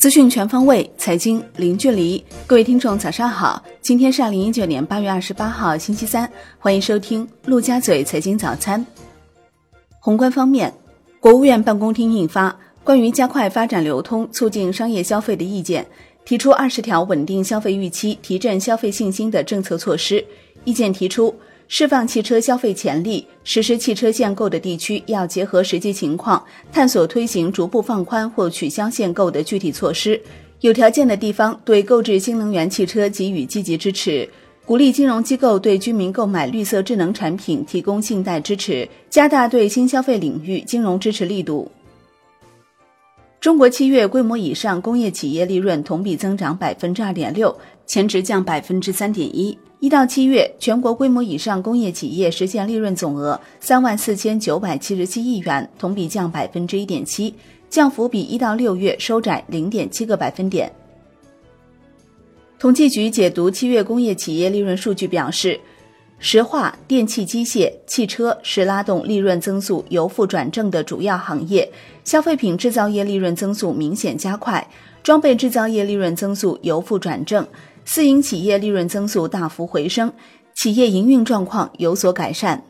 资讯全方位，财经零距离。各位听众，早上好！今天是二零一九年八月二十八号，星期三。欢迎收听陆家嘴财经早餐。宏观方面，国务院办公厅印发《关于加快发展流通、促进商业消费的意见》，提出二十条稳定消费预期、提振消费信心的政策措施。意见提出。释放汽车消费潜力，实施汽车限购的地区要结合实际情况，探索推行逐步放宽或取消限购的具体措施。有条件的地方对购置新能源汽车给予积极支持，鼓励金融机构对居民购买绿色智能产品提供信贷支持，加大对新消费领域金融支持力度。中国七月规模以上工业企业利润同比增长百分之二点六，前值降百分之三点一。一到七月，全国规模以上工业企业实现利润总额三万四千九百七十七亿元，同比降百分之一点七，降幅比一到六月收窄零点七个百分点。统计局解读七月工业企业利润数据表示，石化、电气机械、汽车是拉动利润增速由负转正的主要行业，消费品制造业利润增速明显加快，装备制造业利润增速由负转正。私营企业利润增速大幅回升，企业营运状况有所改善。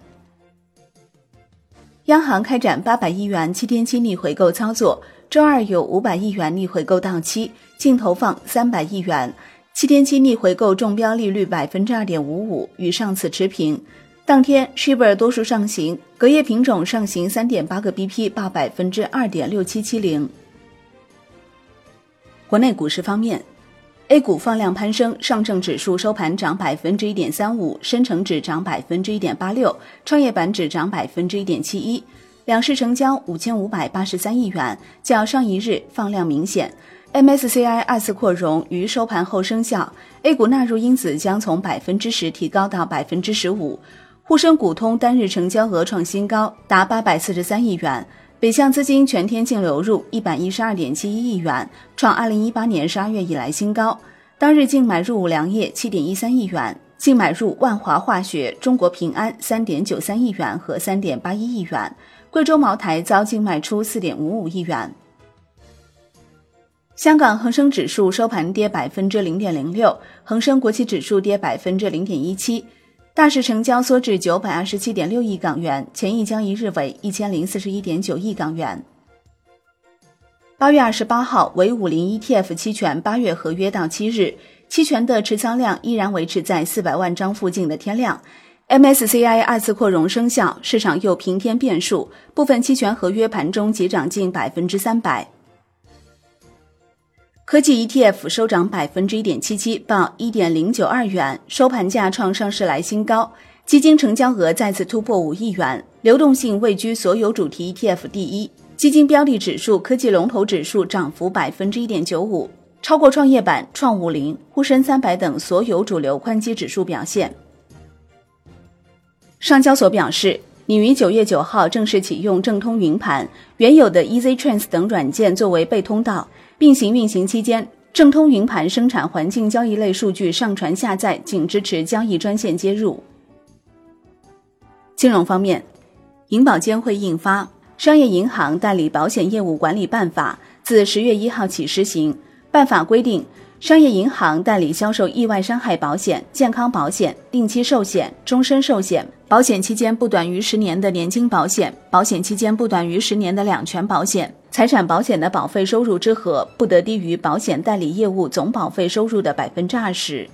央行开展八百亿元七天期逆回购操作，周二有五百亿元逆回购到期，净投放三百亿元。七天期逆回购中标利率百分之二点五五，与上次持平。当天，shibor 多数上行，隔夜品种上行三点八个 BP，报百分之二点六七七零。国内股市方面。A 股放量攀升，上证指数收盘涨百分之一点三五，深成指涨百分之一点八六，创业板指涨百分之一点七一。两市成交五千五百八十三亿元，较上一日放量明显。MSCI 二次扩容于收盘后生效，A 股纳入因子将从百分之十提高到百分之十五。沪深股通单日成交额创新高，达八百四十三亿元。北向资金全天净流入一百一十二点七一亿元，创二零一八年十二月以来新高。当日净买入五粮液七点一三亿元，净买入万华化学、中国平安三点九三亿元和三点八一亿元。贵州茅台遭净卖出四点五五亿元。香港恒生指数收盘跌百分之零点零六，恒生国企指数跌百分之零点一七。大市成交缩至九百二十七点六亿港元，前一交易日为一千零四十一点九亿港元。八月二十八号为五零 ETF 期权八月合约到期日，期权的持仓量依然维持在四百万张附近的天量。MSCI 二次扩容生效，市场又平添变数，部分期权合约盘中急涨近百分之三百。科技 ETF 收涨百分之一点七七，报一点零九二元，收盘价创上市来新高。基金成交额再次突破五亿元，流动性位居所有主题 ETF 第一。基金标的指数科技龙头指数涨幅百分之一点九五，超过创业板、创五零、沪深三百等所有主流宽基指数表现。上交所表示，拟于九月九号正式启用正通云盘，原有的 EasyTrans 等软件作为备通道。并行运行期间，正通云盘生产环境交易类数据上传下载仅支持交易专线接入。金融方面，银保监会印发《商业银行代理保险业务管理办法》，自十月一号起施行。办法规定。商业银行代理销售意外伤害保险、健康保险、定期寿险、终身寿险，保险期间不短于十年的年金保险，保险期间不短于十年的两全保险，财产保险的保费收入之和不得低于保险代理业务总保费收入的百分之二十。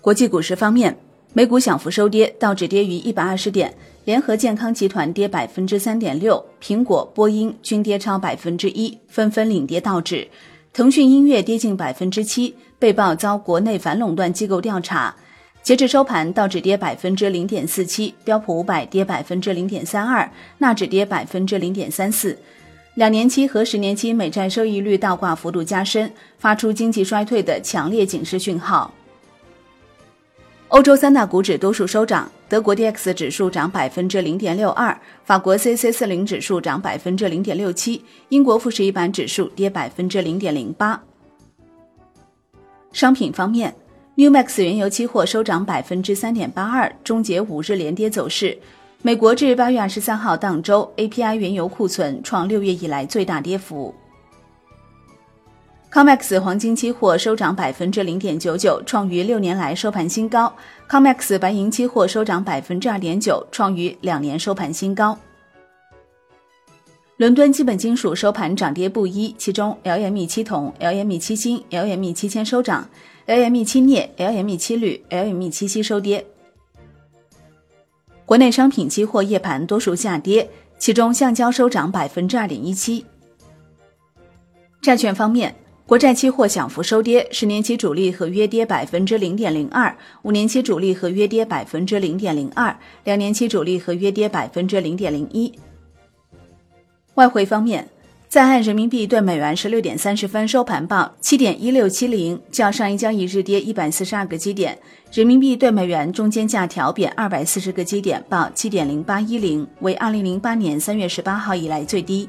国际股市方面，美股小幅收跌，道指跌逾一百二十点，联合健康集团跌百分之三点六，苹果、波音均跌超百分之一，纷纷领跌道指。腾讯音乐跌近百分之七，被曝遭国内反垄断机构调查。截至收盘，道指跌百分之零点四七，标普五百跌百分之零点三二，纳指跌百分之零点三四。两年期和十年期美债收益率倒挂幅度加深，发出经济衰退的强烈警示讯号。欧洲三大股指多数收涨，德国 D X 指数涨百分之零点六二，法国 C C 四零指数涨百分之零点六七，英国富时一百指数跌百分之零点零八。商品方面，New Max 原油期货收涨百分之三点八二，终结五日连跌走势。美国至八月二十三号当周 A P I 原油库存创六月以来最大跌幅。COMEX 黄金期货收涨百分之零点九九，创于六年来收盘新高。COMEX 白银期货收涨百分之二点九，创于两年收盘新高。伦敦基本金属收盘涨跌不一，其中 LME 七铜、LME 七锌、LME 七铅收涨，LME 七镍、LME 七铝、LME 七锡收跌。国内商品期货夜盘多数下跌，其中橡胶收涨百分之二点一七。债券方面。国债期货小幅收跌，十年期主力合约跌百分之零点零二，五年期主力合约跌百分之零点零二，两年期主力合约跌百分之零点零一。外汇方面，在岸人民币对美元十六点三十分收盘报七点一六七零，较上一交易日跌一百四十二个基点，人民币对美元中间价调贬二百四十个基点，报七点零八一零，为二零零八年三月十八号以来最低。